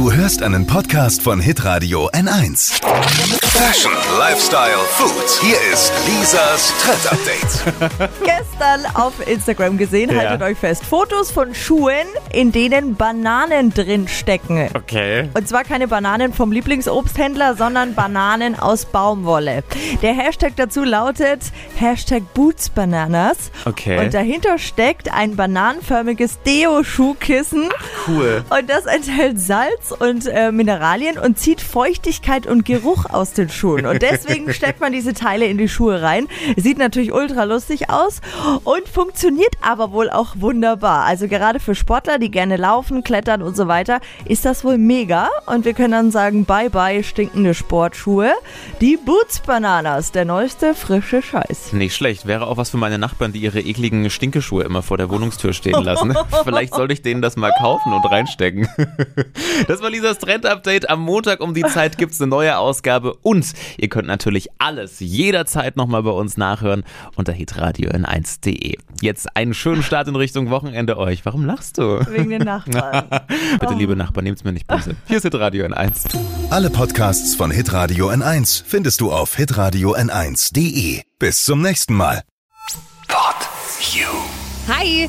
Du hörst einen Podcast von Hitradio N1. Fashion, Lifestyle, Food. Hier ist Lisas Trend Update. gestern auf Instagram gesehen, Ja. haltet euch fest, Fotos von Schuhen, in denen Bananen drin stecken. Okay. Und zwar keine Bananen vom Lieblingsobsthändler, sondern Bananen aus Baumwolle. Der Hashtag dazu lautet Hashtag Bootsbananas. Okay. Und dahinter steckt ein bananenförmiges Deo-Schuhkissen. Cool. Und das enthält Salz und äh, Mineralien und zieht Feuchtigkeit und Geruch aus den Schuhen. Und deswegen steckt man diese Teile in die Schuhe rein. Sieht natürlich ultra lustig aus und funktioniert aber wohl auch wunderbar. Also gerade für Sportler, die gerne laufen, klettern und so weiter, ist das wohl mega. Und wir können dann sagen, bye bye stinkende Sportschuhe. Die Boots Bananas, der neueste frische Scheiß. Nicht schlecht. Wäre auch was für meine Nachbarn, die ihre ekligen Stinkeschuhe immer vor der Wohnungstür stehen lassen. Vielleicht sollte ich denen das mal kaufen und reinstecken. Das war Lisas Trend-Update. Am Montag um die Zeit gibt's eine neue Ausgabe und ihr könnt natürlich alles jederzeit nochmal bei uns nachhören unter hitradio n1.de. Jetzt einen schönen Start in Richtung Wochenende euch. Warum lachst du? Wegen den Nachbarn. Bitte, liebe Nachbarn, nehmt's mir nicht böse. Hier ist Hitradio N1. Alle Podcasts von Hitradio N1 findest du auf hitradio n1.de. Bis zum nächsten Mal. Pod You. Hi,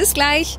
Bis gleich.